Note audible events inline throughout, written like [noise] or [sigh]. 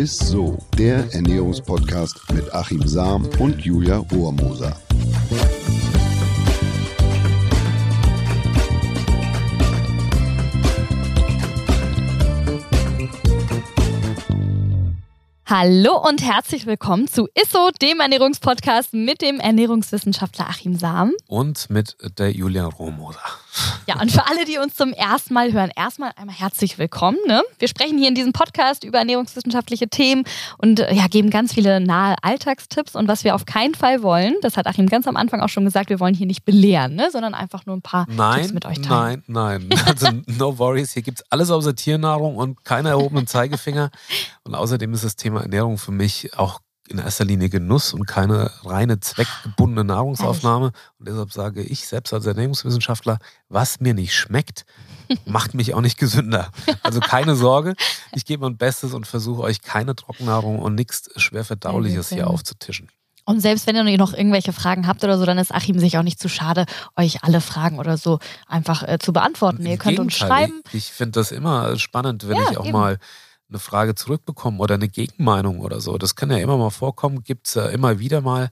ist so, der Ernährungspodcast mit Achim Sam und Julia Rohrmoser. Hallo und herzlich willkommen zu ISSO, dem Ernährungspodcast mit dem Ernährungswissenschaftler Achim Sam. Und mit der Julia Rohmoser. Ja, und für alle, die uns zum ersten Mal hören, erstmal einmal herzlich willkommen. Ne? Wir sprechen hier in diesem Podcast über ernährungswissenschaftliche Themen und äh, ja, geben ganz viele nahe Alltagstipps. Und was wir auf keinen Fall wollen, das hat Achim ganz am Anfang auch schon gesagt, wir wollen hier nicht belehren, ne? sondern einfach nur ein paar nein, Tipps mit euch teilen. Nein, nein, [laughs] also no worries. Hier gibt es alles außer Tiernahrung und keine erhobenen Zeigefinger. Und außerdem ist das Thema Ernährung für mich auch in erster Linie Genuss und keine reine zweckgebundene Nahrungsaufnahme. Und deshalb sage ich selbst als Ernährungswissenschaftler, was mir nicht schmeckt, macht mich auch nicht gesünder. Also keine Sorge, ich gebe mein Bestes und versuche euch keine Trockennahrung und nichts schwer verdauliches hier aufzutischen. Und selbst wenn ihr noch irgendwelche Fragen habt oder so, dann ist Achim sich auch nicht zu schade, euch alle Fragen oder so einfach äh, zu beantworten. Ihr könnt uns schreiben. Ich, ich finde das immer spannend, wenn ja, ich auch eben. mal eine Frage zurückbekommen oder eine Gegenmeinung oder so. Das kann ja immer mal vorkommen, gibt es ja immer wieder mal.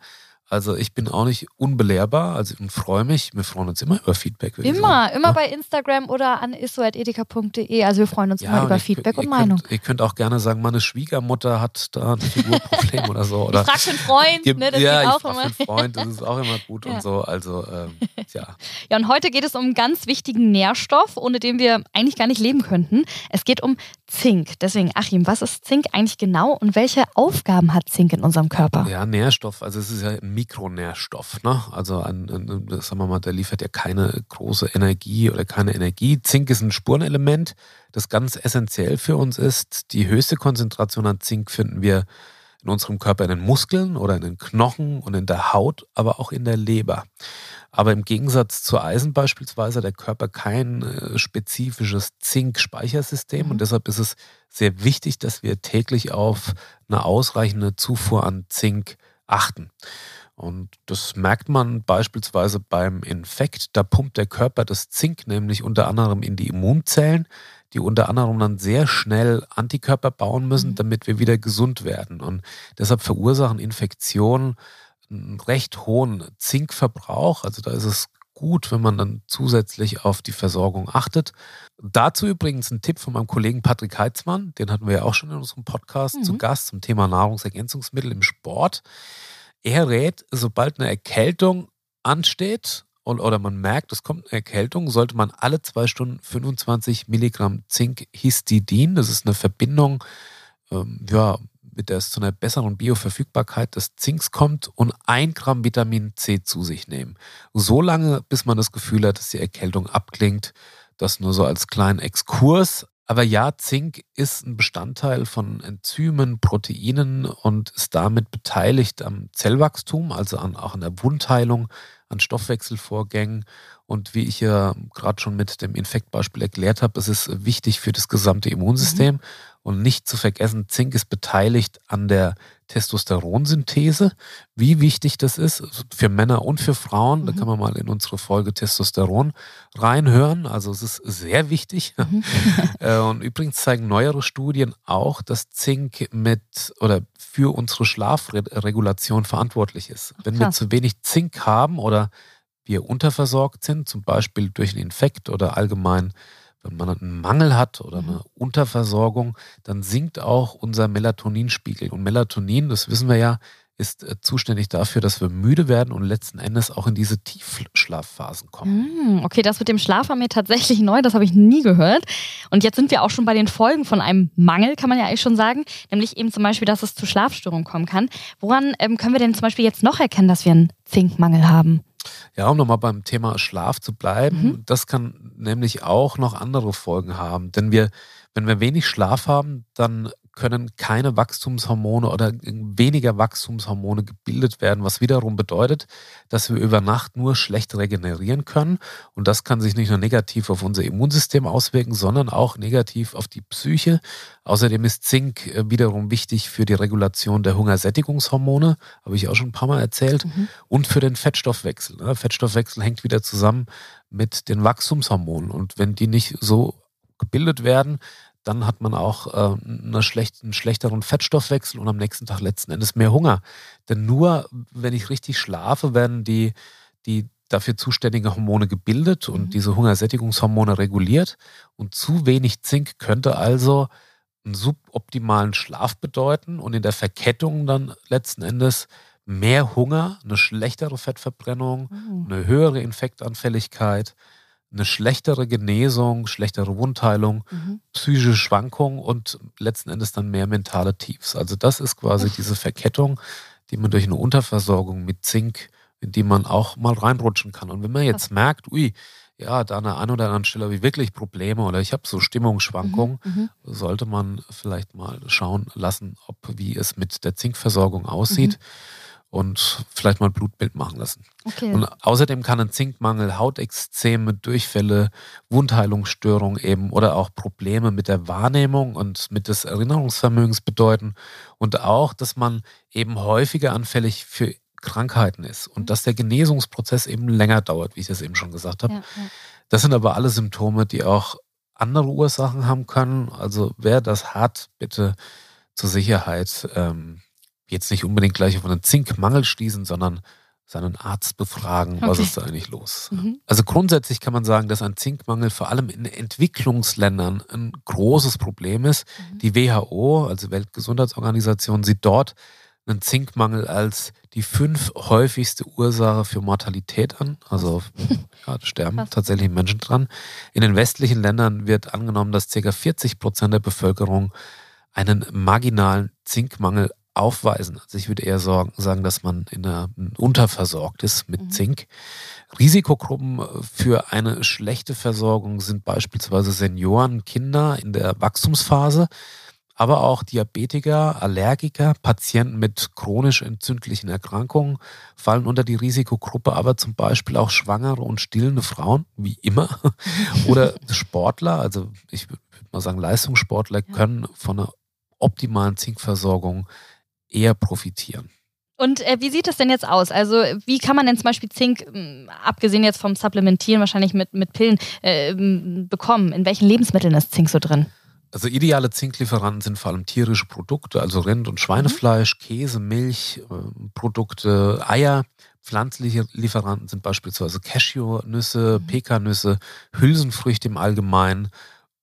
Also ich bin auch nicht unbelehrbar, also ich freue mich. Wir freuen uns immer über Feedback. Immer, immer ja? bei Instagram oder an isso.edeka.de. Also wir freuen uns ja, immer über Feedback und Meinung. Könnt, ihr könnt auch gerne sagen, meine Schwiegermutter hat da ein Figurproblem oder so. Oder ich frag einen Freund, ne, das ja, geht auch ich frag immer. Einen Freund, das ist auch immer gut [laughs] ja. und so. Also ähm, ja. Ja, und heute geht es um einen ganz wichtigen Nährstoff, ohne den wir eigentlich gar nicht leben könnten. Es geht um Zink. Deswegen, Achim, was ist Zink eigentlich genau und welche Aufgaben hat Zink in unserem Körper? Ja, Nährstoff, also es ist ja ein Mikronährstoff. Ne? Also ein, ein, sagen wir mal, der liefert ja keine große Energie oder keine Energie. Zink ist ein Spurenelement, das ganz essentiell für uns ist. Die höchste Konzentration an Zink finden wir in unserem Körper in den Muskeln oder in den Knochen und in der Haut, aber auch in der Leber. Aber im Gegensatz zu Eisen beispielsweise hat der Körper kein äh, spezifisches Zink-Speichersystem mhm. und deshalb ist es sehr wichtig, dass wir täglich auf eine ausreichende Zufuhr an Zink achten. Und das merkt man beispielsweise beim Infekt. Da pumpt der Körper das Zink nämlich unter anderem in die Immunzellen, die unter anderem dann sehr schnell Antikörper bauen müssen, mhm. damit wir wieder gesund werden. Und deshalb verursachen Infektionen einen recht hohen Zinkverbrauch. Also da ist es gut, wenn man dann zusätzlich auf die Versorgung achtet. Dazu übrigens ein Tipp von meinem Kollegen Patrick Heitzmann, den hatten wir ja auch schon in unserem Podcast mhm. zu Gast zum Thema Nahrungsergänzungsmittel im Sport. Er rät, sobald eine Erkältung ansteht und, oder man merkt, es kommt eine Erkältung, sollte man alle zwei Stunden 25 Milligramm Zinkhistidin, das ist eine Verbindung, ähm, ja, mit der es zu einer besseren Bioverfügbarkeit des Zinks kommt und ein Gramm Vitamin C zu sich nehmen. So lange, bis man das Gefühl hat, dass die Erkältung abklingt. Das nur so als kleinen Exkurs. Aber ja, Zink ist ein Bestandteil von Enzymen, Proteinen und ist damit beteiligt am Zellwachstum, also an, auch an der Wundheilung, an Stoffwechselvorgängen. Und wie ich ja gerade schon mit dem Infektbeispiel erklärt habe, es ist wichtig für das gesamte Immunsystem. Mhm. Und nicht zu vergessen, Zink ist beteiligt an der Testosteronsynthese. Wie wichtig das ist für Männer und für Frauen, mhm. da kann man mal in unsere Folge Testosteron reinhören. Also es ist sehr wichtig. Mhm. [laughs] Äh, und übrigens zeigen neuere Studien auch, dass Zink mit oder für unsere Schlafregulation verantwortlich ist. Wenn Krass. wir zu wenig Zink haben oder wir unterversorgt sind, zum Beispiel durch einen Infekt oder allgemein wenn man einen Mangel hat oder eine Unterversorgung, dann sinkt auch unser Melatoninspiegel. Und Melatonin, das wissen wir ja, ist äh, zuständig dafür, dass wir müde werden und letzten Endes auch in diese Tiefschlafphasen kommen. Mm, okay, das mit dem Schlaf war mir tatsächlich neu, das habe ich nie gehört. Und jetzt sind wir auch schon bei den Folgen von einem Mangel, kann man ja eigentlich schon sagen, nämlich eben zum Beispiel, dass es zu Schlafstörungen kommen kann. Woran ähm, können wir denn zum Beispiel jetzt noch erkennen, dass wir einen Zinkmangel haben? Ja, um nochmal beim Thema Schlaf zu bleiben, mhm. das kann nämlich auch noch andere Folgen haben. Denn wir, wenn wir wenig Schlaf haben, dann können keine Wachstumshormone oder weniger Wachstumshormone gebildet werden, was wiederum bedeutet, dass wir über Nacht nur schlecht regenerieren können. Und das kann sich nicht nur negativ auf unser Immunsystem auswirken, sondern auch negativ auf die Psyche. Außerdem ist Zink äh, wiederum wichtig für die Regulation der Hungersättigungshormone, habe ich auch schon ein paar Mal erzählt, mhm. und für den Fettstoffwechsel. Ne? Fettstoffwechsel hängt wieder zusammen mit den Wachstumshormonen. Und wenn die nicht so gebildet werden, dann hat man auch äh, eine schlecht, einen schlechteren Fettstoffwechsel und am nächsten Tag letzten Endes mehr Hunger. Denn nur wenn ich richtig schlafe, werden die, die dafür zuständige Hormone gebildet und mhm. diese Hungersättigungshormone reguliert. Und zu wenig Zink könnte also einen suboptimalen Schlaf bedeuten und in der Verkettung dann letzten Endes mehr Hunger, eine schlechtere Fettverbrennung, mhm. eine höhere Infektanfälligkeit, eine schlechtere Genesung, schlechtere Wundheilung, mhm. psychische Schwankungen und letzten Endes dann mehr mentale Tiefs. Also das ist quasi diese Verkettung, die man durch eine Unterversorgung mit Zink, in die man auch mal reinrutschen kann. Und wenn man jetzt merkt, ui, ja, da an der einen oder anderen Stelle habe ich wirklich Probleme oder ich habe so Stimmungsschwankungen, mhm, mhm. sollte man vielleicht mal schauen lassen, ob wie es mit der Zinkversorgung aussieht. Mhm und vielleicht mal ein Blutbild machen lassen. Okay. Und außerdem kann ein Zinkmangel Hautexzeme, Durchfälle, Wundheilungsstörungen eben oder auch Probleme mit der Wahrnehmung und mit des Erinnerungsvermögens bedeuten und auch, dass man eben häufiger anfällig für Krankheiten ist und mhm. dass der Genesungsprozess eben länger dauert, wie ich das eben schon gesagt habe. Ja, ja. Das sind aber alle Symptome, die auch andere Ursachen haben können. Also wer das hat, bitte zur Sicherheit ähm, jetzt nicht unbedingt gleich auf einen Zinkmangel schließen, sondern seinen Arzt befragen, okay. was ist da eigentlich los. Mhm. Also grundsätzlich kann man sagen, dass ein Zinkmangel vor allem in Entwicklungsländern ein großes Problem ist. Mhm. Die WHO, also Weltgesundheitsorganisation, sieht dort einen Zinkmangel als die fünf häufigste Ursache für Mortalität an. Also [laughs] ja, sterben Was? tatsächlich Menschen dran. In den westlichen Ländern wird angenommen, dass ca. 40 Prozent der Bevölkerung einen marginalen Zinkmangel aufweisen. Also ich würde eher sagen, dass man in einer, unterversorgt ist mit mhm. Zink. Risikogruppen für eine schlechte Versorgung sind beispielsweise Senioren, Kinder in der Wachstumsphase, aber auch Diabetiker, Allergiker, Patienten mit chronisch entzündlichen Erkrankungen fallen unter die Risikogruppe, aber zum Beispiel auch schwangere und stillende Frauen, wie immer, [laughs] oder Sportler, also ich würde mal sagen Leistungssportler, können von einer optimalen Zinkversorgung eher profitieren. Und äh, wie sieht das denn jetzt aus? Also wie kann man denn zum Beispiel Zink, mh, abgesehen jetzt vom Supplementieren, wahrscheinlich mit, mit Pillen, äh, bekommen? In welchen Lebensmitteln ist Zink so drin? Also ideale Zinklieferanten sind vor allem tierische Produkte, also Rind- und Schweinefleisch, mhm. Käse, Milch, äh, Produkte, Eier. Pflanzliche Lieferanten sind beispielsweise Cashewnüsse, mhm. Pekannüsse, Hülsenfrüchte im Allgemeinen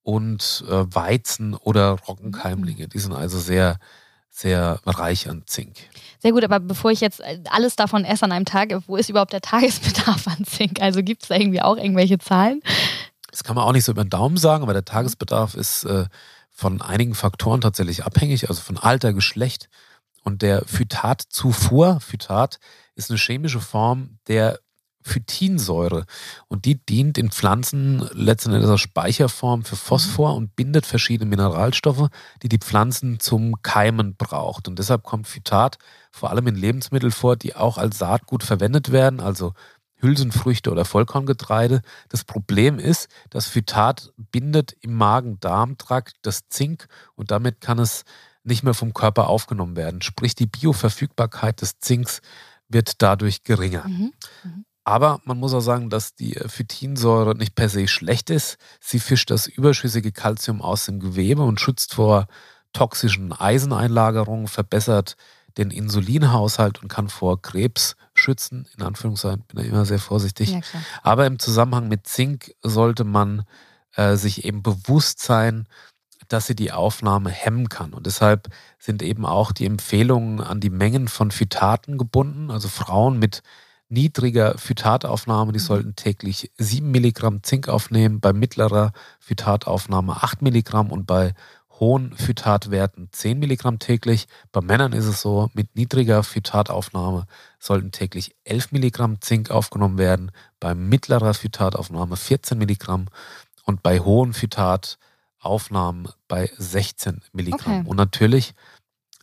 und äh, Weizen oder Roggenkeimlinge. Mhm. Die sind also sehr sehr reich an Zink. Sehr gut, aber bevor ich jetzt alles davon esse an einem Tag, wo ist überhaupt der Tagesbedarf an Zink? Also gibt es da irgendwie auch irgendwelche Zahlen? Das kann man auch nicht so über den Daumen sagen, aber der Tagesbedarf ist äh, von einigen Faktoren tatsächlich abhängig, also von Alter, Geschlecht und der Phytatzufuhr. Phytat ist eine chemische Form der Phytinsäure. Und die dient in Pflanzen letztendlich als Speicherform für Phosphor mhm. und bindet verschiedene Mineralstoffe, die die Pflanzen zum Keimen braucht. Und deshalb kommt Phytat vor allem in Lebensmitteln vor, die auch als Saatgut verwendet werden, also Hülsenfrüchte oder Vollkorngetreide. Das Problem ist, dass Phytat bindet im Magen-Darm-Trakt das Zink und damit kann es nicht mehr vom Körper aufgenommen werden. Sprich, die Bioverfügbarkeit des Zinks wird dadurch geringer. Mhm. Mhm. Aber man muss auch sagen, dass die Phytinsäure nicht per se schlecht ist. Sie fischt das überschüssige Kalzium aus dem Gewebe und schützt vor toxischen Eiseneinlagerungen, verbessert den Insulinhaushalt und kann vor Krebs schützen. In Anführungszeichen bin ich immer sehr vorsichtig. Ja, Aber im Zusammenhang mit Zink sollte man äh, sich eben bewusst sein, dass sie die Aufnahme hemmen kann. Und deshalb sind eben auch die Empfehlungen an die Mengen von Phytaten gebunden. Also Frauen mit niedriger Phytataufnahme, die mhm. sollten täglich 7 Milligramm Zink aufnehmen, bei mittlerer Phytataufnahme 8 Milligramm und bei hohen Phytatwerten 10 Milligramm täglich. Bei Männern ist es so, mit niedriger Phytataufnahme sollten täglich 11 Milligramm Zink aufgenommen werden, bei mittlerer Phytataufnahme 14 Milligramm und bei hohen Phytataufnahmen bei 16 Milligramm. Okay. Und natürlich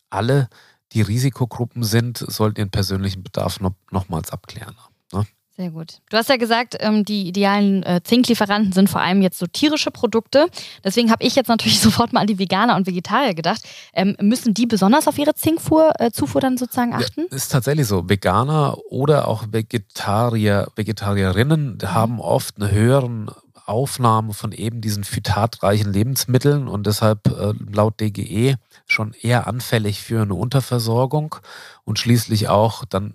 alle die Risikogruppen sind, sollten ihren persönlichen Bedarf noch, nochmals abklären. Ne? Sehr gut. Du hast ja gesagt, ähm, die idealen äh, Zinklieferanten sind vor allem jetzt so tierische Produkte. Deswegen habe ich jetzt natürlich [laughs] sofort mal an die Veganer und Vegetarier gedacht. Ähm, müssen die besonders auf ihre Zinkzufuhr äh, dann sozusagen achten? Ja, ist tatsächlich so. Veganer oder auch Vegetarier, Vegetarierinnen mhm. haben oft einen höheren Aufnahme von eben diesen phytatreichen Lebensmitteln und deshalb äh, laut DGE schon eher anfällig für eine Unterversorgung und schließlich auch dann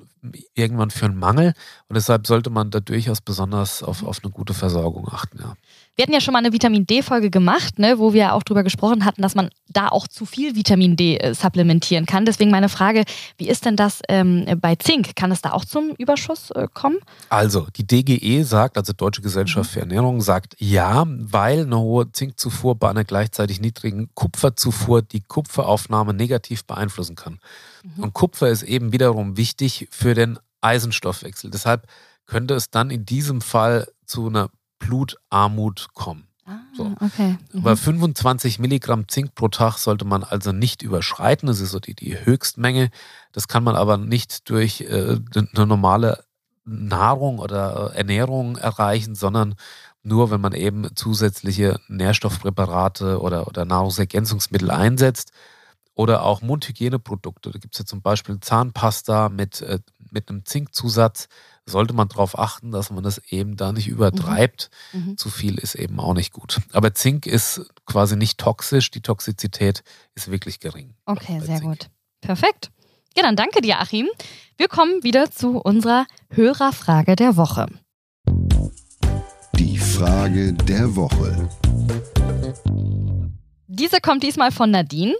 irgendwann für einen Mangel. Und deshalb sollte man da durchaus besonders auf, auf eine gute Versorgung achten. Ja. Wir hatten ja schon mal eine Vitamin D-Folge gemacht, ne, wo wir auch darüber gesprochen hatten, dass man da auch zu viel Vitamin D äh, supplementieren kann. Deswegen meine Frage, wie ist denn das ähm, bei Zink? Kann es da auch zum Überschuss äh, kommen? Also, die DGE sagt, also Deutsche Gesellschaft für Ernährung, sagt ja, weil eine hohe Zinkzufuhr bei einer gleichzeitig niedrigen Kupferzufuhr die Kupferaufnahme negativ beeinflussen kann. Mhm. Und Kupfer ist eben wiederum wichtig für den Eisenstoffwechsel. Deshalb könnte es dann in diesem Fall zu einer Blutarmut kommen. Ah, so. okay. Mhm. Aber 25 Milligramm Zink pro Tag sollte man also nicht überschreiten. Das ist so die, die Höchstmenge. Das kann man aber nicht durch äh, eine normale Nahrung oder äh, Ernährung erreichen, sondern nur, wenn man eben zusätzliche Nährstoffpräparate oder, oder Nahrungsergänzungsmittel einsetzt oder auch Mundhygieneprodukte. Da gibt es ja zum Beispiel Zahnpasta mit, äh, mit einem Zinkzusatz sollte man darauf achten, dass man das eben da nicht übertreibt. Mhm. mhm. Zu viel ist eben auch nicht gut. Aber Zink ist quasi nicht toxisch. Die Toxizität ist wirklich gering. Okay, sehr Zink. gut. Perfekt. Ja, dann danke dir, Achim. Wir kommen wieder zu unserer Hörerfrage der Woche. Die Frage der Woche. Diese kommt diesmal von Nadine.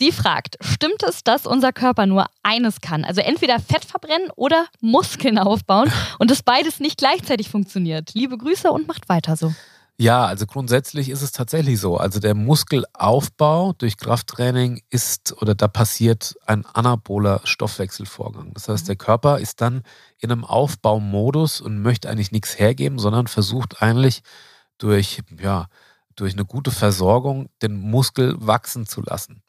Sie fragt, stimmt es, dass unser Körper nur eines kann? Also entweder Fett verbrennen oder Muskeln aufbauen und dass beides nicht gleichzeitig funktioniert. Liebe Grüße und macht weiter so. Ja, also grundsätzlich ist es tatsächlich so. Also der Muskelaufbau durch Krafttraining ist oder da passiert ein anaboler Stoffwechselvorgang. Das heißt, der Körper ist dann in einem Aufbaumodus und möchte eigentlich nichts hergeben, sondern versucht eigentlich durch, ja, durch eine gute Versorgung den Muskel wachsen zu lassen.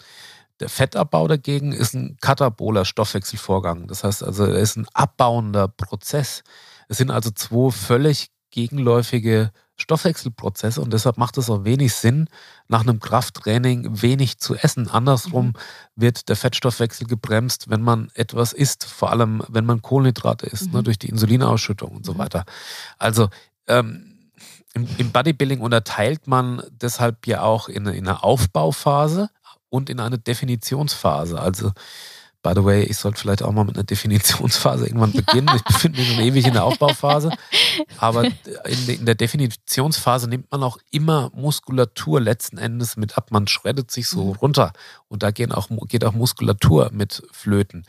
Der Fettabbau dagegen ist ein kataboler Stoffwechselvorgang. Das heißt also, er ist ein abbauender Prozess. Es sind also zwei völlig gegenläufige Stoffwechselprozesse und deshalb macht es auch wenig Sinn, nach einem Krafttraining wenig zu essen. Andersrum mhm. wird der Fettstoffwechsel gebremst, wenn man etwas isst, vor allem wenn man Kohlenhydrate isst, ne, mhm. ne, durch die Insulinausschüttung und so mhm. weiter. Also ähm, im, im, Bodybuilding unterteilt man deshalb ja auch in, in eine Aufbauphase, und in eine Definitionsphase. Also, by the way, ich sollte vielleicht auch mal mit einer Definitionsphase irgendwann beginnen. Ich befinde mich schon ewig in der Aufbauphase. Aber in der Definitionsphase nimmt man auch immer Muskulatur letzten Endes mit ab. Man schreddet sich so mhm. runter und da geht auch, geht auch Muskulatur mit flöten.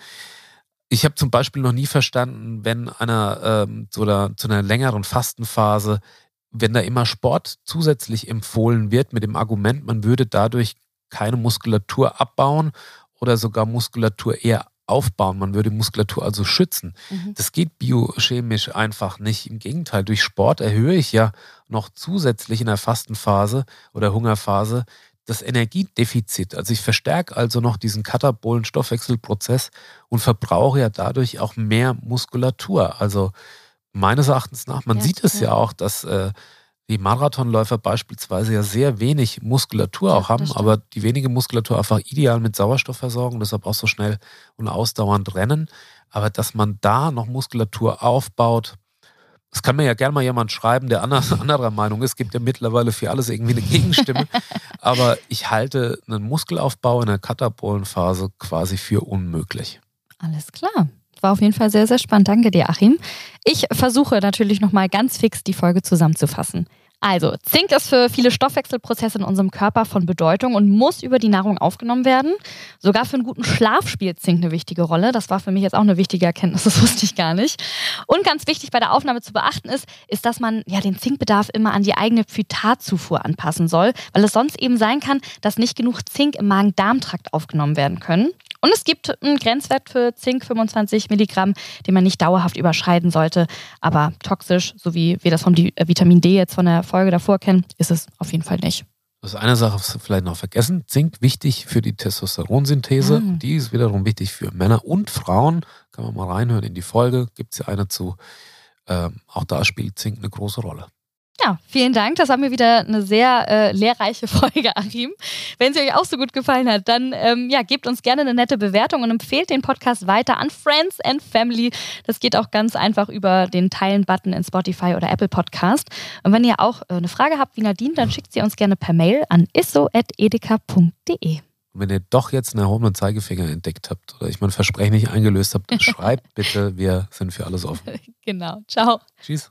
Ich habe zum Beispiel noch nie verstanden, wenn einer ähm, zu, der, zu einer längeren Fastenphase, wenn da immer Sport zusätzlich empfohlen wird mit dem Argument, man würde dadurch keine Muskulatur abbauen oder sogar Muskulatur eher aufbauen. Man würde Muskulatur also schützen. Mhm. Das geht biochemisch einfach nicht. Im Gegenteil, durch Sport erhöhe ich ja noch zusätzlich in der Fastenphase oder Hungerphase das Energiedefizit. Also ich verstärke also noch diesen katabolen Stoffwechselprozess und verbrauche ja dadurch auch mehr Muskulatur. Also meines Erachtens nach, man ja, sieht es ja. auch, dass äh, die Marathonläufer beispielsweise ja sehr wenig Muskulatur ja, auch haben, aber die wenige Muskulatur einfach ideal mit Sauerstoff versorgen, deshalb auch so schnell und ausdauernd rennen. Aber dass man da noch Muskulatur aufbaut, das kann mir ja gerne mal jemand schreiben, der [laughs] anderer Meinung ist. Es gibt ja mittlerweile für alles irgendwie eine Gegenstimme. [laughs] aber ich halte einen Muskelaufbau in der Katabolenphase quasi für unmöglich. Alles klar war auf jeden Fall sehr, sehr spannend. Danke dir, Achim. Ich versuche natürlich nochmal ganz fix die Folge zusammenzufassen. Also, Zink ist für viele Stoffwechselprozesse in unserem Körper von Bedeutung und muss über die Nahrung aufgenommen werden. Sogar für einen guten Schlaf spielt Zink eine wichtige Rolle. Das war für mich jetzt auch eine wichtige Erkenntnis, das [laughs] wusste ich gar nicht. Und ganz wichtig bei der Aufnahme zu beachten ist, ist, dass man ja den Zinkbedarf immer an die eigene Phytatzufuhr anpassen soll, weil es sonst eben sein kann, dass nicht genug Zink im Magen-Darm-Trakt aufgenommen werden können. Und es gibt einen Grenzwert für Zink, 25 Milligramm, den man nicht dauerhaft überschreiten sollte. Aber toxisch, so wie wir das vom äh, Vitamin D jetzt von der Folge davor kennen, ist es auf jeden Fall nicht. Das ist eine Sache vielleicht noch vergessen. Zink wichtig für die Testosteronsynthese. Mhm. Die ist wiederum wichtig für Männer und Frauen. Kann man mal reinhören in die Folge. Gibt es ja eine zu. Ähm, auch da spielt Zink eine große Rolle. Ja, vielen Dank. Das war mir wieder eine sehr äh, lehrreiche [laughs] Folge, Achim. Wenn sie euch auch so gut gefallen hat, dann ähm, ja, gebt uns gerne eine nette Bewertung und empfehlt den Podcast weiter an Friends and Family. Das geht auch ganz einfach über den Teilen-Button in Spotify oder Apple Podcast. Und wenn ihr auch äh, eine Frage habt wie Nadine, dann schickt sie uns gerne per Mail an isso.edeka.de. Und wenn ihr doch jetzt einen erhobenen Zeigefinger entdeckt habt oder ich mein Versprechen nicht eingelöst habt, [laughs] schreibt bitte, wir sind für alles offen. [laughs] Genau. Ciao. Tschüss.